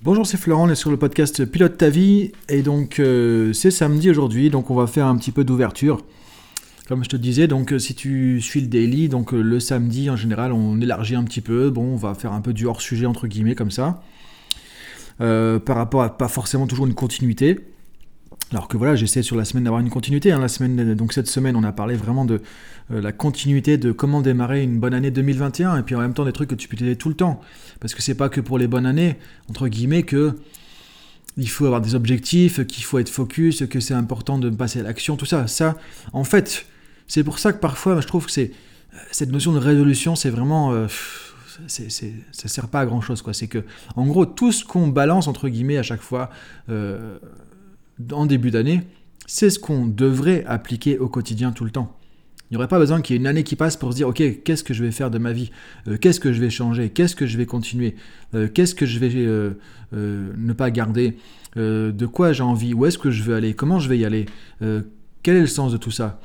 Bonjour, c'est Florent, on est sur le podcast Pilote ta vie et donc euh, c'est samedi aujourd'hui, donc on va faire un petit peu d'ouverture. Comme je te disais, donc euh, si tu suis le daily, donc euh, le samedi en général on élargit un petit peu, bon on va faire un peu du hors sujet entre guillemets comme ça, par rapport à pas forcément toujours une continuité. Alors que voilà, j'essaie sur la semaine d'avoir une continuité. Hein. La semaine, donc cette semaine, on a parlé vraiment de euh, la continuité de comment démarrer une bonne année 2021 et puis en même temps des trucs que tu peux t'aider tout le temps. Parce que c'est pas que pour les bonnes années, entre guillemets, que il faut avoir des objectifs, qu'il faut être focus, que c'est important de passer à l'action, tout ça. Ça, en fait, c'est pour ça que parfois, je trouve que c'est cette notion de résolution, c'est vraiment. Euh, c'est, ça sert pas à grand chose, quoi. C'est que, en gros, tout ce qu'on balance, entre guillemets, à chaque fois, euh, en début d'année, c'est ce qu'on devrait appliquer au quotidien tout le temps. Il n'y aurait pas besoin qu'il y ait une année qui passe pour se dire, ok, qu'est-ce que je vais faire de ma vie? Euh, Qu'est-ce que je vais changer? Qu'est-ce que je vais continuer? Euh, Qu'est-ce que je vais euh, ne pas garder? De quoi j'ai envie? Où est-ce que je veux aller? Comment je vais y aller? Quel est le sens de tout ça?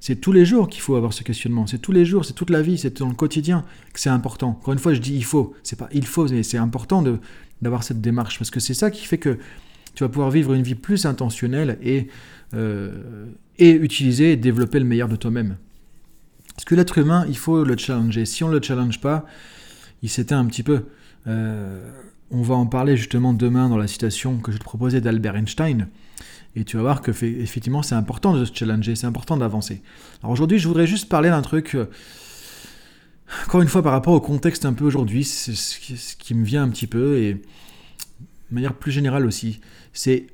C'est tous les jours qu'il faut avoir ce questionnement. C'est tous les jours, c'est toute la vie, c'est dans le quotidien que c'est important. Encore une fois, je dis il faut. C'est pas il faut, mais c'est important d'avoir cette démarche parce que c'est ça qui fait que tu vas pouvoir vivre une vie plus intentionnelle et, euh, et utiliser et développer le meilleur de toi-même. Parce que l'être humain, il faut le challenger. Si on ne le challenge pas, il s'éteint un petit peu. Euh, on va en parler justement demain dans la citation que je te proposais d'Albert Einstein. Et tu vas voir que effectivement c'est important de se challenger, c'est important d'avancer. Alors aujourd'hui, je voudrais juste parler d'un truc, euh, encore une fois par rapport au contexte un peu aujourd'hui, c'est ce qui me vient un petit peu et de manière plus générale aussi, c'est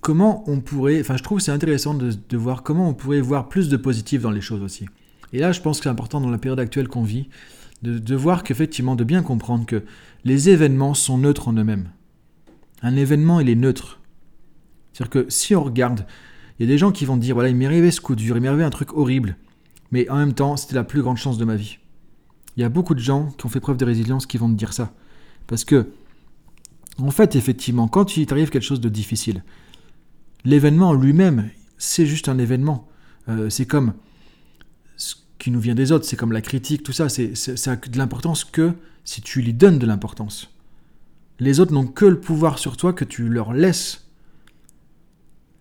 comment on pourrait, enfin je trouve c'est intéressant de, voir comment on pourrait voir plus de positif dans les choses aussi. Et là je pense que c'est important dans la période actuelle qu'on vit, de, de voir qu'effectivement, de bien comprendre que les événements sont neutres en eux-mêmes. Un événement il est neutre. C'est-à-dire que si on regarde, il y a des gens qui vont dire, voilà, il m'est arrivé ce coup dur, il m'est arrivé un truc horrible, mais en même temps c'était la plus grande chance de ma vie. Il y a beaucoup de gens qui ont fait preuve de résilience qui vont te dire ça. Parce que en fait, effectivement, quand il t'arrive quelque chose de difficile, l'événement lui-même, c'est juste un événement. Euh, c'est comme ce qui nous vient des autres, c'est comme la critique, tout ça, c'est, ça de l'importance que si tu lui donnes de l'importance. Les autres n'ont que le pouvoir sur toi que tu leur laisses.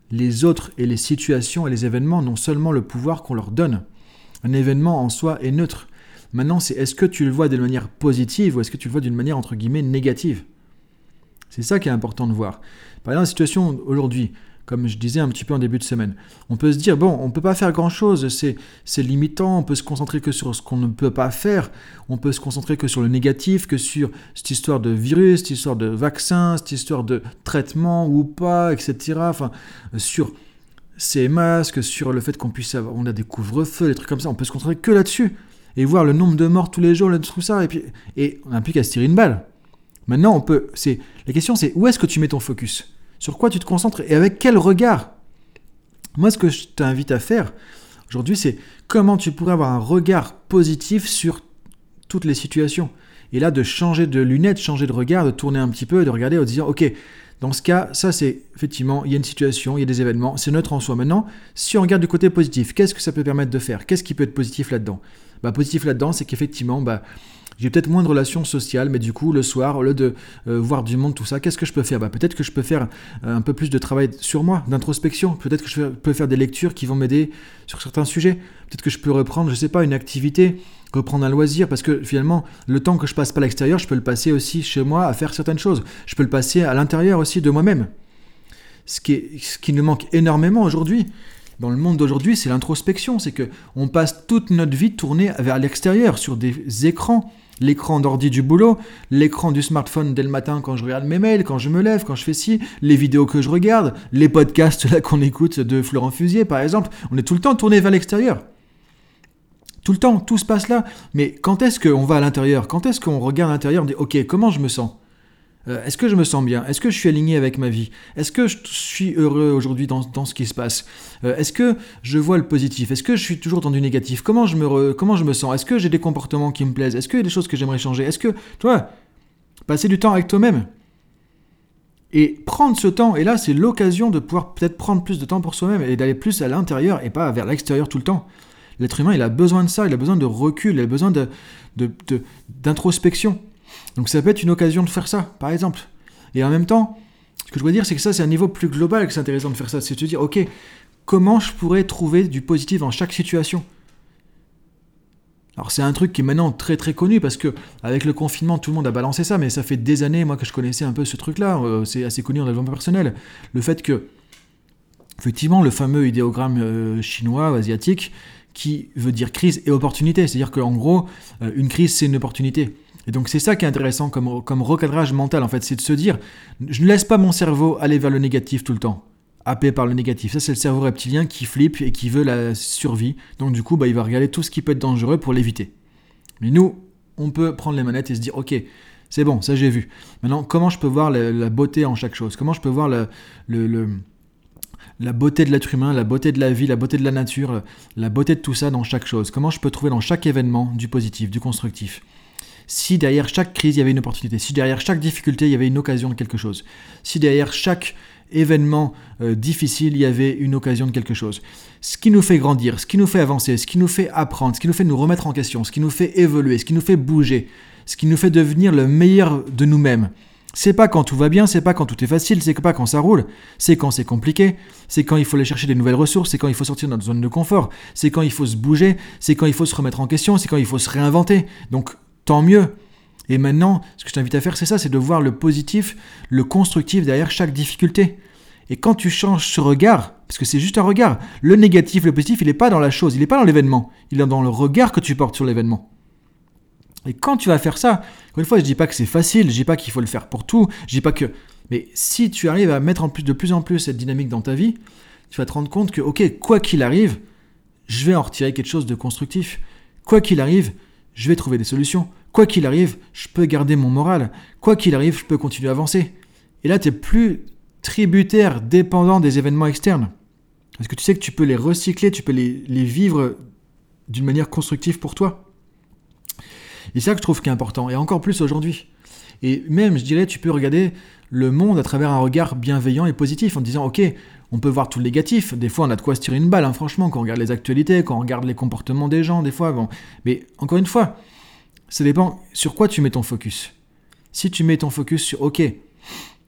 Les autres et les situations et les événements n'ont seulement le pouvoir qu'on leur donne. Un événement en soi est neutre. Maintenant, c'est est-ce que tu le vois d'une manière positive ou est-ce que tu le vois d'une manière entre guillemets négative? C'est ça qui est important de voir. Par exemple, la situation aujourd'hui, comme je disais un petit peu en début de semaine, on peut se dire, bon, on ne peut pas faire grand-chose, c'est limitant, on peut se concentrer que sur ce qu'on ne peut pas faire, on peut se concentrer que sur le négatif, que sur cette histoire de virus, cette histoire de vaccin, cette histoire de traitement ou pas, etc. Enfin, sur ces masques, sur le fait qu'on puisse avoir, on a des couvre-feux, des trucs comme ça, on peut se concentrer que là-dessus. Et voir le nombre de morts tous les jours, tout ça, et puis, et on n'a plus qu'à se tirer une balle. Maintenant, on peut. C'est la question, c'est où est-ce que tu mets ton focus? Sur quoi tu te concentres et avec quel regard? Moi, ce que je t'invite à faire aujourd'hui, c'est comment tu pourrais avoir un regard positif sur toutes les situations. Et là, de changer de lunettes, changer de regard, de tourner un petit peu et de regarder en disant, ok, dans ce cas, ça c'est effectivement, il y a une situation, il y a des événements, c'est neutre en soi. Maintenant, si on regarde du côté positif, qu'est-ce que ça peut permettre de faire? Qu'est-ce qui peut être positif là-dedans? Bah, Positif là-dedans, c'est qu'effectivement, bah, j'ai peut-être moins de relations sociales, mais du coup, le soir, au lieu de euh, voir du monde, tout ça, qu'est-ce que je peux faire? Bah, Peut-être que je peux faire euh, un peu plus de travail sur moi, d'introspection. Peut-être que je peux faire des lectures qui vont m'aider sur certains sujets. Peut-être que je peux reprendre, je sais pas, une activité, reprendre un loisir, parce que finalement, le temps que je passe pas à l'extérieur, je peux le passer aussi chez moi à faire certaines choses. Je peux le passer à l'intérieur aussi de moi-même. Ce qui, ce qui nous manque énormément aujourd'hui, dans le monde d'aujourd'hui, c'est l'introspection. C'est que on passe toute notre vie tournée vers l'extérieur, sur des écrans L'écran d'ordi du boulot, l'écran du smartphone dès le matin quand je regarde mes mails, quand je me lève, quand je fais ci, les vidéos que je regarde, les podcasts là qu'on écoute de Florent Fusier par exemple, on est tout le temps tourné vers l'extérieur. Tout le temps, tout se passe là. Mais quand est-ce qu'on va à l'intérieur? Quand est-ce qu'on regarde l'intérieur? On dit ok, comment je me sens? Euh, est-ce que je me sens bien? Est-ce que je suis aligné avec ma vie? Est-ce que je suis heureux aujourd'hui dans, ce qui se passe? Euh, Est-ce que je vois le positif? Est-ce que je suis toujours dans du négatif? Comment je, me comment je me sens? Est-ce que j'ai des comportements qui me plaisent? Est-ce qu'il y a des choses que j'aimerais changer? Est-ce que, toi, passer du temps avec toi-même et prendre ce temps, et là c'est l'occasion de pouvoir peut-être prendre plus de temps pour soi-même et d'aller plus à l'intérieur et pas vers l'extérieur tout le temps. L'être humain, il a besoin de ça, il a besoin de recul, il a besoin d'introspection. De, de, donc ça peut être une occasion de faire ça, par exemple. Et en même temps, ce que je veux dire, c'est que ça, c'est un niveau plus global que c'est intéressant de faire ça. C'est de se dire, ok, comment je pourrais trouver du positif dans chaque situation? Alors c'est un truc qui est maintenant très très connu parce que avec le confinement tout le monde a balancé ça, mais ça fait des années moi que je connaissais un peu ce truc-là. Euh, c'est assez connu en développement personnel. Le fait que effectivement le fameux idéogramme euh, chinois ou asiatique qui veut dire crise et opportunité, c'est-à-dire qu'en gros euh, une crise c'est une opportunité. Et donc c'est ça qui est intéressant comme, comme recadrage mental en fait, c'est de se dire je ne laisse pas mon cerveau aller vers le négatif tout le temps happé par le négatif. Ça, c'est le cerveau reptilien qui flippe et qui veut la survie. Donc, du coup, bah, il va regarder tout ce qui peut être dangereux pour l'éviter. Mais nous, on peut prendre les manettes et se dire, ok, c'est bon, ça j'ai vu. Maintenant, comment je peux voir la, beauté en chaque chose? Comment je peux voir le, la beauté de l'être humain, la beauté de la vie, la beauté de la nature, la beauté de tout ça dans chaque chose? Comment je peux trouver dans chaque événement du positif, du constructif? Si derrière chaque crise il y avait une opportunité, si derrière chaque difficulté il y avait une occasion de quelque chose, si derrière chaque événement euh, difficile, il y avait une occasion de quelque chose. Ce qui nous fait grandir, ce qui nous fait avancer, ce qui nous fait apprendre, ce qui nous fait nous remettre en question, ce qui nous fait évoluer, ce qui nous fait bouger, ce qui nous fait devenir le meilleur de nous-mêmes. C'est pas quand tout va bien, c'est pas quand tout est facile, c'est pas quand ça roule, c'est quand c'est compliqué, c'est quand il faut aller chercher des nouvelles ressources, c'est quand il faut sortir de notre zone de confort, c'est quand il faut se bouger, c'est quand il faut se remettre en question, c'est quand il faut se réinventer. Donc tant mieux. Et maintenant, ce que je t'invite à faire, c'est ça, c'est de voir le positif, le constructif derrière chaque difficulté. Et quand tu changes ce regard, parce que c'est juste un regard, le négatif, le positif, il n'est pas dans la chose, il n'est pas dans l'événement, il est dans le regard que tu portes sur l'événement. Et quand tu vas faire ça, encore une fois, je dis pas que c'est facile, je dis pas qu'il faut le faire pour tout, je dis pas que... Mais si tu arrives à mettre en plus, de plus en plus cette dynamique dans ta vie, tu vas te rendre compte que, ok, quoi qu'il arrive, je vais en retirer quelque chose de constructif. Quoi qu'il arrive, je vais trouver des solutions. Quoi qu'il arrive, je peux garder mon moral. Quoi qu'il arrive, je peux continuer à avancer. Et là, tu n'es plus tributaire, dépendant des événements externes. Parce que tu sais que tu peux les recycler, tu peux les, vivre d'une manière constructive pour toi. Et c'est ça que je trouve qui est important, et encore plus aujourd'hui. Et même, je dirais, tu peux regarder le monde à travers un regard bienveillant et positif, en disant, ok, on peut voir tout le négatif, des fois on a de quoi se tirer une balle, hein, franchement, quand on regarde les actualités, quand on regarde les comportements des gens, des fois. Mais encore une fois, ça dépend sur quoi tu mets ton focus. Si tu mets ton focus sur, ok,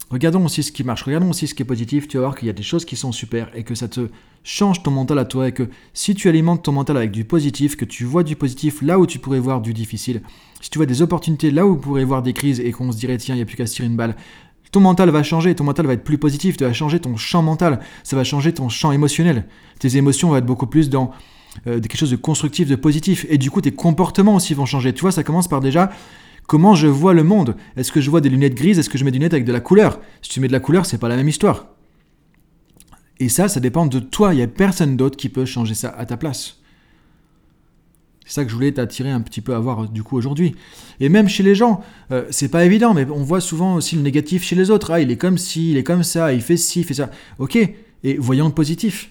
regardons aussi ce qui marche, regardons aussi ce qui est positif, tu vas voir qu'il y a des choses qui sont super et que ça te change ton mental à toi et que si tu alimentes ton mental avec du positif, que tu vois du positif là où tu pourrais voir du difficile, si tu vois des opportunités là où tu pourrais voir des crises et qu'on se dirait tiens, il n'y a plus qu'à se tirer une balle, ton mental va changer, ton mental va être plus positif, tu vas changer ton champ mental, ça va changer ton champ émotionnel. Tes émotions vont être beaucoup plus dans euh, quelque chose de constructif, de positif. Et du coup, tes comportements aussi vont changer. Tu vois, ça commence par déjà comment je vois le monde? Est-ce que je vois des lunettes grises? Est-ce que je mets des lunettes avec de la couleur? Si tu mets de la couleur, c'est pas la même histoire. Et ça, ça dépend de toi. Il n'y a personne d'autre qui peut changer ça à ta place. C'est ça que je voulais t'attirer un petit peu à voir du coup aujourd'hui. Et même chez les gens, euh, c'est pas évident, mais on voit souvent aussi le négatif chez les autres. Ah, il est comme ci, il est comme ça, il fait ci, il fait ça. Ok, et voyons le positif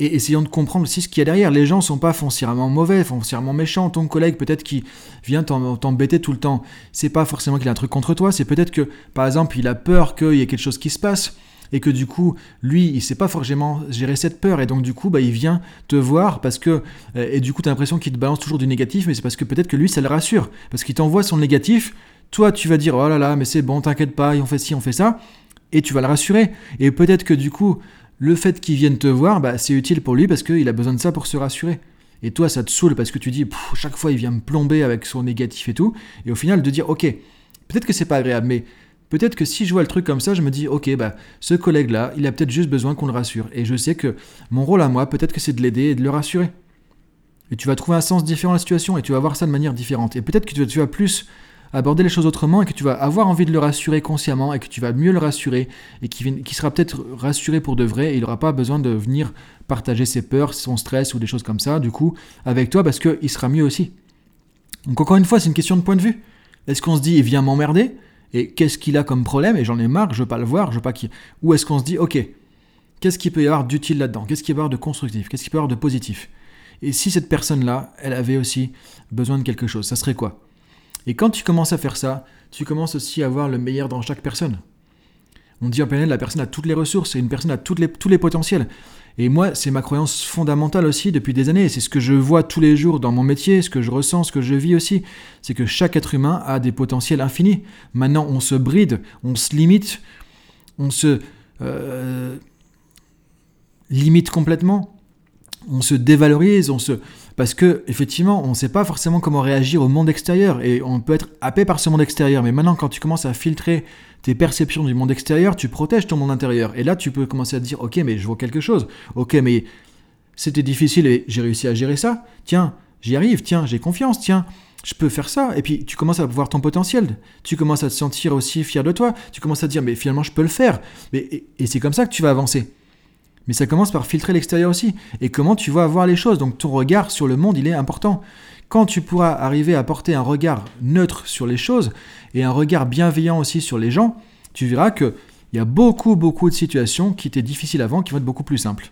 et essayons de comprendre aussi ce qu'il y a derrière. Les gens sont pas foncièrement mauvais, foncièrement méchants. Ton collègue peut-être qui vient t'embêter tout le temps, c'est pas forcément qu'il a un truc contre toi, c'est peut-être que par exemple il a peur qu'il y ait quelque chose qui se passe et que du coup lui il sait pas forcément gérer cette peur. Et donc du coup bah il vient te voir parce que euh, et du coup tu as l'impression qu'il te balance toujours du négatif mais c'est parce que peut-être que lui ça le rassure. Parce qu'il t'envoie son négatif. Toi tu vas dire oh là là mais c'est bon t'inquiète pas on fait ci on fait ça. Et tu vas le rassurer. Et peut-être que du coup le fait qu'il vienne te voir, bah, c'est utile pour lui parce qu'il a besoin de ça pour se rassurer. Et toi, ça te saoule parce que tu dis, chaque fois, il vient me plomber avec son négatif et tout. Et au final, de dire, ok, peut-être que c'est pas agréable, mais peut-être que si je vois le truc comme ça, je me dis, ok, bah, ce collègue-là, il a peut-être juste besoin qu'on le rassure. Et je sais que mon rôle à moi, peut-être que c'est de l'aider et de le rassurer. Et tu vas trouver un sens différent à la situation et tu vas voir ça de manière différente. Et peut-être que tu vas plus aborder les choses autrement et que tu vas avoir envie de le rassurer consciemment et que tu vas mieux le rassurer et qui, qui sera peut-être rassuré pour de vrai et il n'aura pas besoin de venir partager ses peurs, son stress ou des choses comme ça, du coup, avec toi parce qu'il sera mieux aussi. Donc encore une fois, c'est une question de point de vue. Est-ce qu'on se dit, il vient m'emmerder et qu'est-ce qu'il a comme problème? Et j'en ai marre, je veux pas le voir, je veux pas qu'il... Ou est-ce qu'on se dit, ok, qu'est-ce qu'il peut y avoir d'utile là-dedans? Qu'est-ce qu'il peut y avoir de constructif? Qu'est-ce qu'il peut y avoir de positif? Et si cette personne-là, elle avait aussi besoin de quelque chose, ça serait quoi? Et quand tu commences à faire ça, tu commences aussi à voir le meilleur dans chaque personne. On dit en PNL, la personne a toutes les ressources et une personne a les, tous les potentiels. Et moi, c'est ma croyance fondamentale aussi depuis des années. C'est ce que je vois tous les jours dans mon métier, ce que je ressens, ce que je vis aussi. C'est que chaque être humain a des potentiels infinis. Maintenant, on se bride, on se limite, on se euh, limite complètement, on se dévalorise, on se parce que effectivement, on ne sait pas forcément comment réagir au monde extérieur et on peut être happé par ce monde extérieur. Mais maintenant, quand tu commences à filtrer tes perceptions du monde extérieur, tu protèges ton monde intérieur. Et là, tu peux commencer à te dire, ok, mais je vois quelque chose. Ok, mais c'était difficile et j'ai réussi à gérer ça. Tiens, j'y arrive. Tiens, j'ai confiance. Tiens, je peux faire ça. Et puis tu commences à voir ton potentiel. Tu commences à te sentir aussi fier de toi. Tu commences à te dire, mais finalement, je peux le faire. et c'est comme ça que tu vas avancer. Mais ça commence par filtrer l'extérieur aussi. Et comment tu vas voir les choses? Donc ton regard sur le monde, il est important. Quand tu pourras arriver à porter un regard neutre sur les choses et un regard bienveillant aussi sur les gens, tu verras qu'il y a beaucoup, beaucoup de situations qui étaient difficiles avant qui vont être beaucoup plus simples.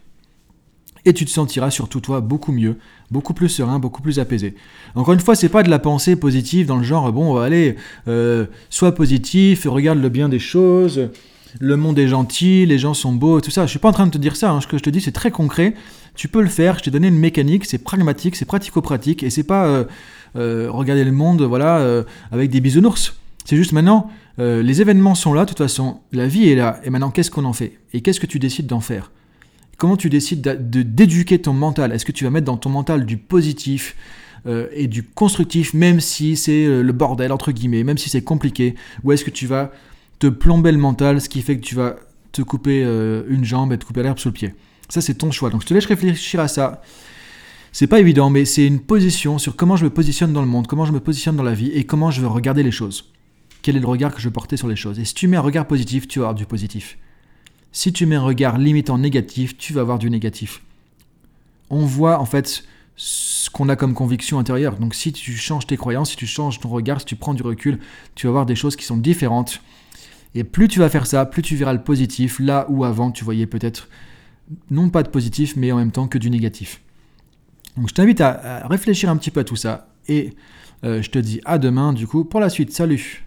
Et tu te sentiras surtout toi beaucoup mieux, beaucoup plus serein, beaucoup plus apaisé. Encore une fois, c'est pas de la pensée positive dans le genre bon, allez, euh, sois positif, regarde le bien des choses, le monde est gentil, les gens sont beaux, tout ça. Je suis pas en train de te dire ça. Hein. Ce que je te dis, c'est très concret. Tu peux le faire. Je t'ai donné une mécanique. C'est pragmatique, c'est pratico-pratique, et c'est pas euh, euh, regarder le monde, voilà, euh, avec des bisounours. C'est juste maintenant, les événements sont là. De toute façon, la vie est là. Et maintenant, qu'est-ce qu'on en fait? Et qu'est-ce que tu décides d'en faire? Comment tu décides de d'éduquer ton mental? Est-ce que tu vas mettre dans ton mental du positif et du constructif, même si c'est le bordel entre guillemets, même si c'est compliqué, ou est-ce que tu vas te plomber le mental, ce qui fait que tu vas te couper euh, une jambe et te couper l'herbe sous le pied. Ça, c'est ton choix. Donc, je te laisse réfléchir à ça. C'est pas évident, mais c'est une position sur comment je me positionne dans le monde, comment je me positionne dans la vie et comment je veux regarder les choses. Quel est le regard que je veux porter sur les choses? Et si tu mets un regard positif, tu vas avoir du positif. Si tu mets un regard limitant négatif, tu vas avoir du négatif. On voit en fait ce qu'on a comme conviction intérieure. Donc si tu changes tes croyances, si tu changes ton regard, si tu prends du recul, tu vas voir des choses qui sont différentes et plus tu vas faire ça, plus tu verras le positif, là où avant tu voyais peut-être non pas de positif, mais en même temps que du négatif. Donc je t'invite à, réfléchir un petit peu à tout ça, et euh, je te dis à demain du coup pour la suite. Salut